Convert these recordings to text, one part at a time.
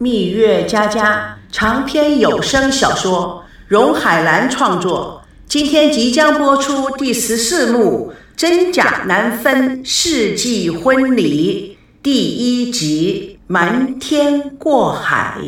蜜月佳佳长篇有声小说，荣海兰创作。今天即将播出第十四幕《真假难分世纪婚礼》第一集《瞒天过海》。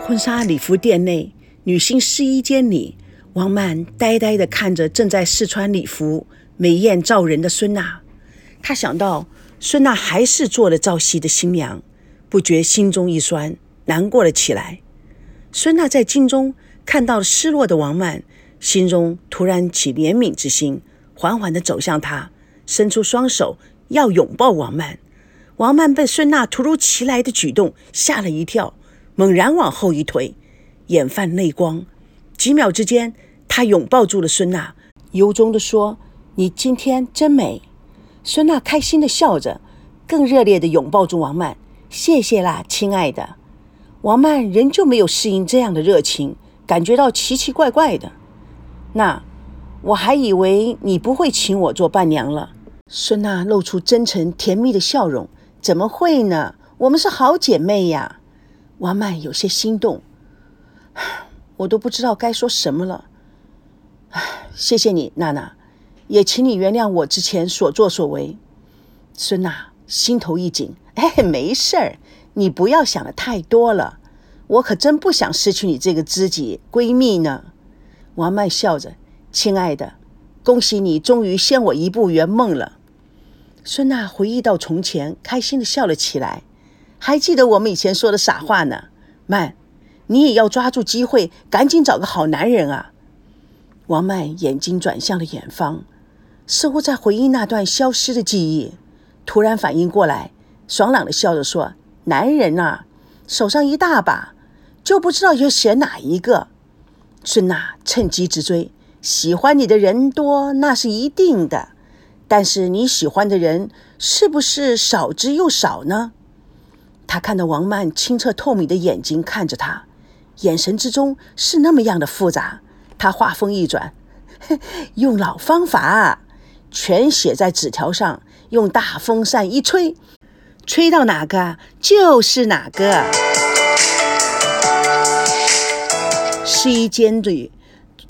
婚纱礼服店内，女性试衣间里，王曼呆呆地看着正在试穿礼服。美艳照人的孙娜，她想到孙娜还是做了赵熙的新娘，不觉心中一酸，难过了起来。孙娜在镜中看到失落的王曼，心中突然起怜悯之心，缓缓地走向她，伸出双手要拥抱王曼。王曼被孙娜突如其来的举动吓了一跳，猛然往后一退，眼泛泪光。几秒之间，他拥抱住了孙娜，由衷地说。你今天真美，孙娜开心的笑着，更热烈的拥抱住王曼。谢谢啦，亲爱的。王曼仍旧没有适应这样的热情，感觉到奇奇怪怪的。那我还以为你不会请我做伴娘了。孙娜露出真诚甜蜜的笑容。怎么会呢？我们是好姐妹呀。王曼有些心动，我都不知道该说什么了。谢谢你，娜娜。也请你原谅我之前所作所为，孙娜心头一紧，哎，没事儿，你不要想的太多了，我可真不想失去你这个知己闺蜜呢。王曼笑着，亲爱的，恭喜你终于先我一步圆梦了。孙娜回忆到从前，开心的笑了起来，还记得我们以前说的傻话呢。曼，你也要抓住机会，赶紧找个好男人啊。王曼眼睛转向了远方。似乎在回忆那段消失的记忆，突然反应过来，爽朗的笑着说：“男人呐，手上一大把，就不知道要选哪一个。”孙娜趁机直追：“喜欢你的人多，那是一定的，但是你喜欢的人是不是少之又少呢？”他看到王曼清澈透明的眼睛看着他，眼神之中是那么样的复杂。他话锋一转：“ 用老方法。”全写在纸条上，用大风扇一吹，吹到哪个就是哪个。试衣间里，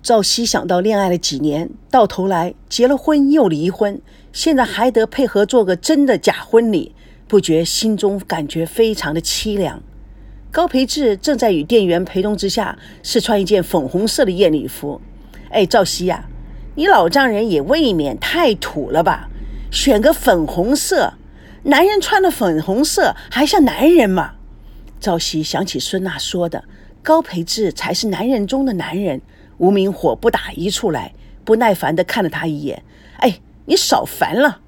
赵熙想到恋爱了几年，到头来结了婚又离婚，现在还得配合做个真的假婚礼，不觉心中感觉非常的凄凉。高培志正在与店员陪同之下试穿一件粉红色的艳礼服。哎，赵熙呀。你老丈人也未免太土了吧？选个粉红色，男人穿的粉红色还像男人吗？赵熙想起孙娜说的，高培志才是男人中的男人，无名火不打一处来，不耐烦地看了他一眼。哎，你少烦了！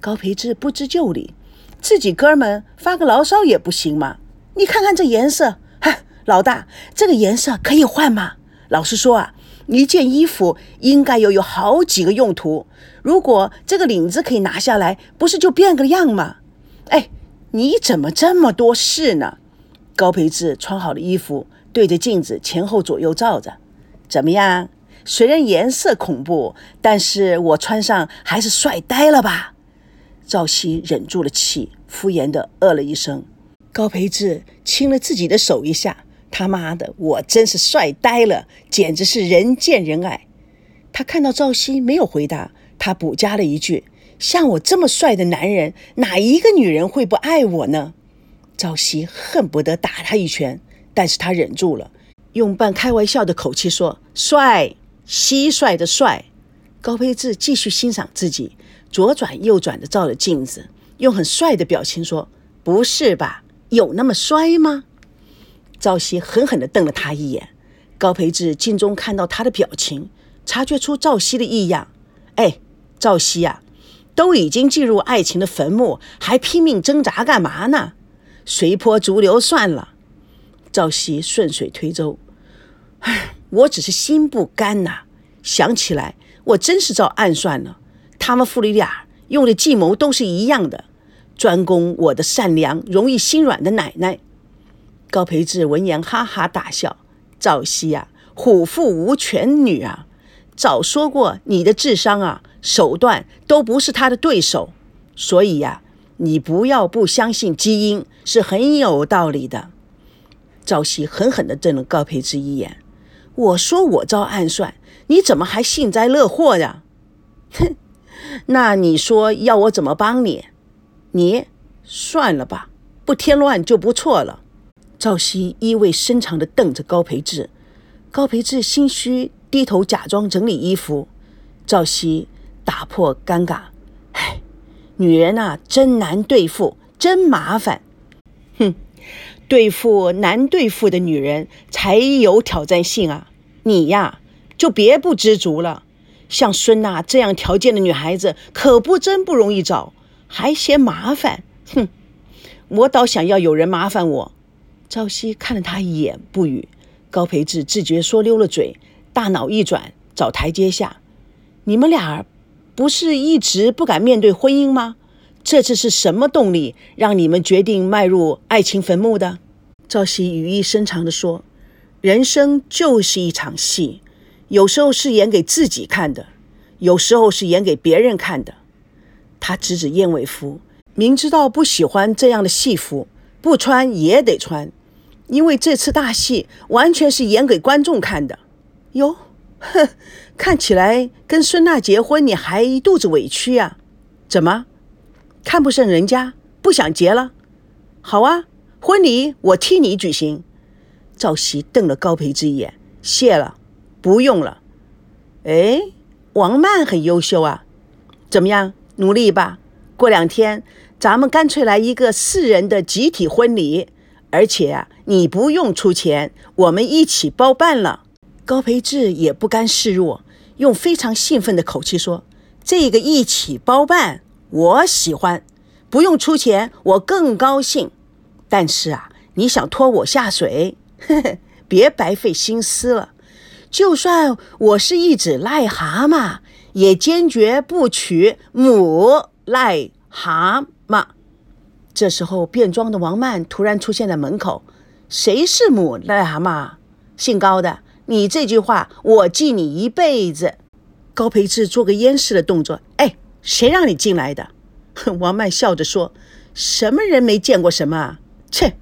高培志不知就里，自己哥们发个牢骚也不行吗？你看看这颜色，嗨，老大，这个颜色可以换吗？老实说啊。一件衣服应该有有好几个用途，如果这个领子可以拿下来，不是就变个样吗？哎，你怎么这么多事呢？高培志穿好了衣服，对着镜子前后左右照着，怎么样？虽然颜色恐怖，但是我穿上还是帅呆了吧？赵熙忍住了气，敷衍的呃了一声。高培志亲了自己的手一下。他妈的，我真是帅呆了，简直是人见人爱。他看到赵熙没有回答，他补加了一句：“像我这么帅的男人，哪一个女人会不爱我呢？”赵熙恨不得打他一拳，但是他忍住了，用半开玩笑的口气说：“帅，蟋蟀的帅。”高培志继续欣赏自己，左转右转的照着镜子，用很帅的表情说：“不是吧？有那么帅吗？”赵熙狠狠地瞪了他一眼，高培志镜中看到他的表情，察觉出赵熙的异样。哎，赵熙呀，都已经进入爱情的坟墓，还拼命挣扎干嘛呢？随波逐流算了。赵熙顺水推舟，唉，我只是心不甘呐。想起来，我真是遭暗算了。他们父女俩用的计谋都是一样的，专攻我的善良、容易心软的奶奶。高培志闻言哈哈大笑：“赵熙呀，虎父无犬女啊！早说过你的智商啊，手段都不是他的对手。所以呀，你不要不相信基因是很有道理的。赵熙狠狠地瞪了高培志一眼。我说我遭暗算，你怎么还幸灾乐祸呀？哼，那你说要我怎么帮你？你算了吧，不添乱就不错了。赵熙意味深长地瞪着高培志，高培志心虚低头假装整理衣服。赵熙打破尴尬，唉。女人呐，真难对付，真麻烦。哼，对付难对付的女人才有挑战性啊！你呀，就别不知足了。像孙娜这样条件的女孩子，可不真不容易找，还嫌麻烦。哼，我倒想要有人麻烦我。朝夕看了他一眼，不语。高培志自觉说溜了嘴，大脑一转，找台阶下。你们俩。不是一直不敢面对婚姻吗？这次是什么动力让你们决定迈入爱情坟墓的？赵熙语意深长地说：“人生就是一场戏，有时候是演给自己看的，有时候是演给别人看的。”他指指燕尾服，明知道不喜欢这样的戏服，不穿也得穿，因为这次大戏完全是演给观众看的。哟。哼，看起来跟孙娜结婚你还一肚子委屈呀？怎么，看不上人家，不想结了？好啊，婚礼我替你举行。赵熙瞪了高培之一眼，谢了，不用了。哎，王曼很优秀啊，怎么样，努力吧。过两天咱们干脆来一个四人的集体婚礼，而且啊，你不用出钱，我们一起包办了。高培志也不甘示弱，用非常兴奋的口气说：“这个一起包办，我喜欢，不用出钱，我更高兴。但是啊，你想拖我下水，呵呵，别白费心思了。就算我是一只癞蛤蟆，也坚决不娶母癞蛤蟆。”这时候，变装的王曼突然出现在门口：“谁是母癞蛤蟆？姓高的。”你这句话，我记你一辈子。高培志做个淹视的动作。哎，谁让你进来的？王曼笑着说：“什么人没见过什么啊？切，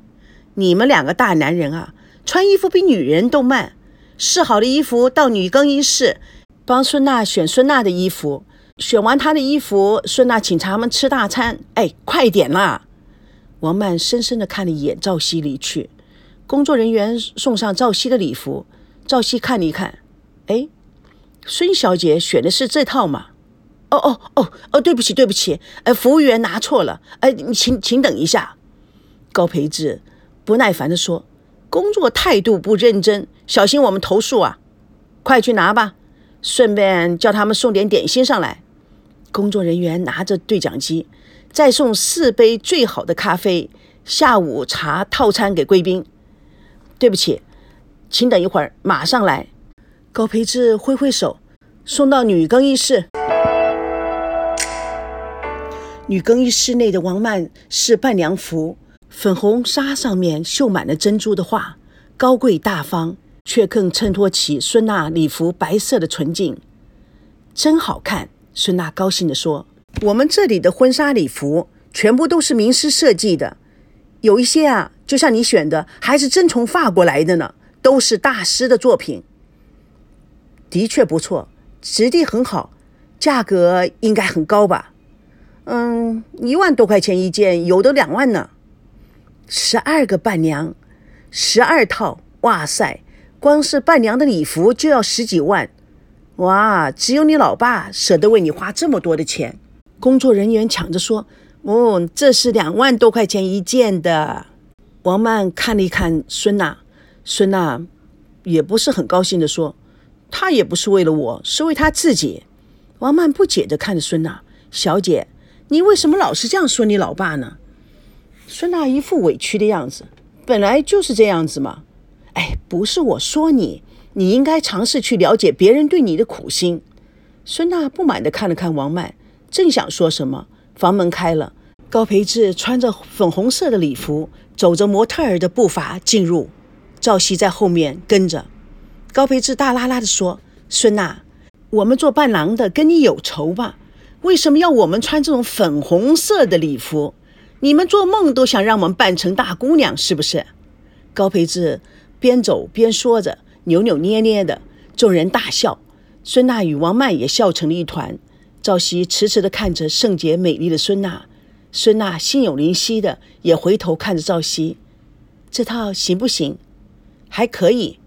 你们两个大男人啊，穿衣服比女人都慢。试好的衣服到女更衣室，帮孙娜选孙娜的衣服。选完她的衣服，孙娜请他们吃大餐。哎，快点啦！”王曼深深地看了一眼赵熙离去。工作人员送上赵熙的礼服。赵熙看了一看，哎，孙小姐选的是这套吗？哦哦哦哦，对不起对不起，呃，服务员拿错了，哎，请请等一下。高培志不耐烦地说：“工作态度不认真，小心我们投诉啊！快去拿吧，顺便叫他们送点点心上来。”工作人员拿着对讲机，再送四杯最好的咖啡、下午茶套餐给贵宾。对不起。请等一会儿，马上来。高培志挥挥手，送到女更衣室。女更衣室内的王曼是伴娘服，粉红纱上面绣满了珍珠的画，高贵大方，却更衬托起孙娜礼服白色的纯净。真好看，孙娜高兴地说：“我们这里的婚纱礼服全部都是名师设计的，有一些啊，就像你选的，还是真从法国来的呢。”都是大师的作品，的确不错，质地很好，价格应该很高吧？嗯，一万多块钱一件，有的两万呢。十二个伴娘，十二套，哇塞，光是伴娘的礼服就要十几万，哇，只有你老爸舍得为你花这么多的钱。工作人员抢着说：“哦，这是两万多块钱一件的。”王曼看了一看孙娜。孙娜也不是很高兴的说：“她也不是为了我，是为她自己。”王曼不解的看着孙娜小姐：“你为什么老是这样说你老爸呢？”孙娜一副委屈的样子：“本来就是这样子嘛。”不是我说你，你应该尝试去了解别人对你的苦心。孙娜不满地看了看王曼，正想说什么，房门开了，高培志穿着粉红色的礼服，走着模特儿的步伐进入。赵熙在后面跟着，高培志大拉拉地说：“孙娜，我们做伴郎的跟你有仇吧？为什么要我们穿这种粉红色的礼服？你们做梦都想让我们扮成大姑娘是不是？高培志边走边说着，扭扭捏捏的，众人大笑。孙娜与王曼也笑成了一团。赵熙迟迟地看着圣洁美丽的孙娜，孙娜心有灵犀的也回头看着赵熙，这套行不行？还可以。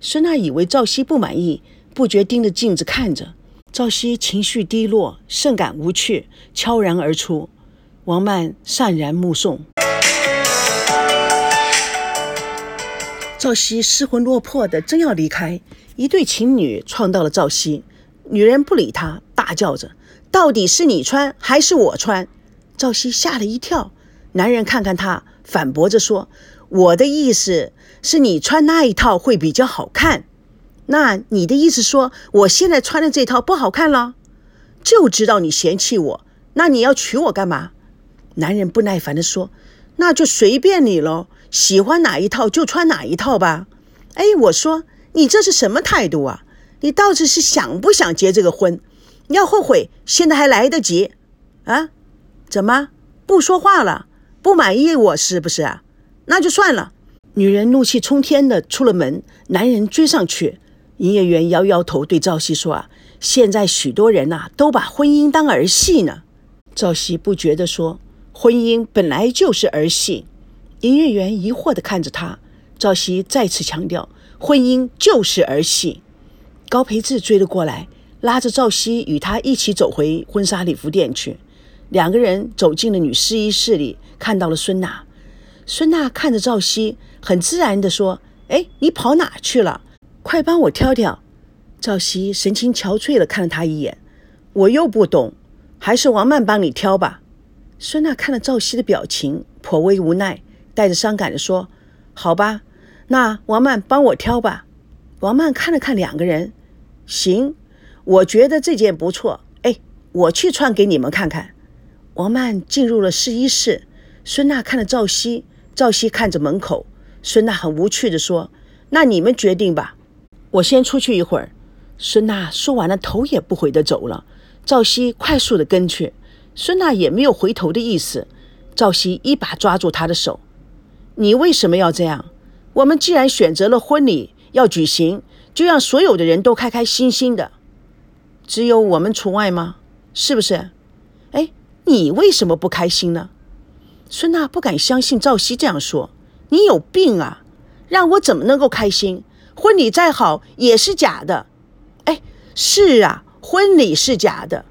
孙娜以为赵熙不满意，不觉盯着镜子看着。赵熙情绪低落，甚感无趣，悄然而出。王曼潸然目送。赵熙失魂落魄的正要离开，一对情侣撞到了赵熙。女人不理他，大叫着：“到底是你穿还是我穿？”赵熙吓了一跳。男人看看他，反驳着说：“我的意思是你穿那一套会比较好看。那你的意思说我现在穿的这套不好看了？就知道你嫌弃我，那你要娶我干嘛？”男人不耐烦地说：“那就随便你喽。”喜欢哪一套就穿哪一套吧。哎，我说你这是什么态度啊？你到底是想不想结这个婚？你要后悔，现在还来得及啊？怎么不说话了？不满意我是不是啊？那就算了。女人怒气冲天的出了门，男人追上去。营业员摇摇头，对赵熙说：“啊，现在许多人呐，都把婚姻当儿戏呢。”赵熙不觉得说：“婚姻本来就是儿戏。”营业员疑惑地看着他，赵熙再次强调：“婚姻就是儿戏。”高培志追了过来，拉着赵熙与他一起走回婚纱礼服店去。两个人走进了女试衣室里，看到了孙娜。孙娜看着赵熙，很自然地说：“哎，你跑哪去了？快帮我挑挑。”赵熙神情憔悴地看了他一眼：“我又不懂，还是王曼帮你挑吧。”孙娜看了赵熙的表情，颇为无奈。带着伤感的说：“好吧，那王曼帮我挑吧。”王曼看了看两个人，行，我觉得这件不错。哎，我去穿给你们看看。王曼进入了试衣室，孙娜看了赵熙，赵熙看着门口。孙娜很无趣的说：“那你们决定吧，我先出去一会儿。”孙娜说完了，头也不回的走了。赵熙快速的跟去，孙娜也没有回头的意思。赵熙一把抓住她的手。你为什么要这样？我们既然选择了婚礼要举行，就让所有的人都开开心心的，只有我们除外吗？是不是？哎，你为什么不开心呢？孙娜不敢相信赵熙这样说。你有病啊！让我怎么能够开心？婚礼再好也是假的。哎，是啊，婚礼是假的，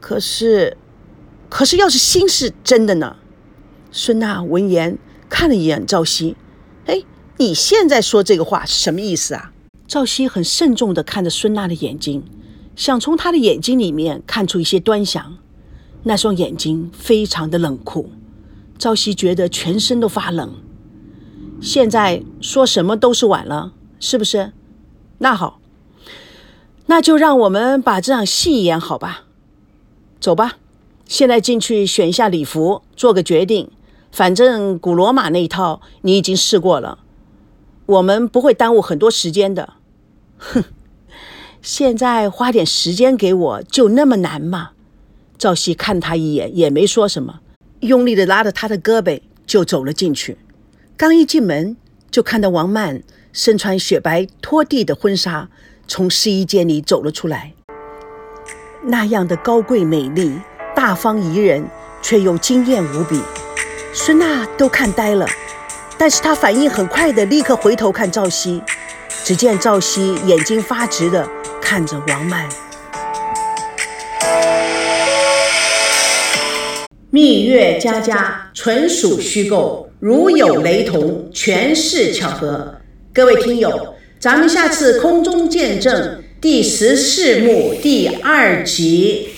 可是，可是要是心是真的呢？孙娜闻言。看了一眼赵熙，哎，你现在说这个话是什么意思啊？赵熙很慎重地看着孙娜的眼睛，想从她的眼睛里面看出一些端详。那双眼睛非常的冷酷，赵熙觉得全身都发冷。现在说什么都是晚了，是不是？那好，那就让我们把这场戏演好吧。走吧，现在进去选一下礼服，做个决定。反正古罗马那一套你已经试过了，我们不会耽误很多时间的。哼，现在花点时间给我就那么难吗？赵熙看他一眼也没说什么，用力的拉着他的胳膊就走了进去。刚一进门，就看到王曼身穿雪白拖地的婚纱从试衣间里走了出来，那样的高贵美丽、大方宜人，却又惊艳无比。孙娜都看呆了，但是她反应很快的，立刻回头看赵熙。只见赵熙眼睛发直的看着王曼。蜜月佳佳纯属虚构，如有雷同，全是巧合。各位听友，咱们下次空中见证第十四幕第二集：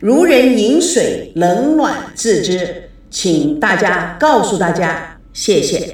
如人饮水，冷暖自知。请大家告诉大家，谢谢。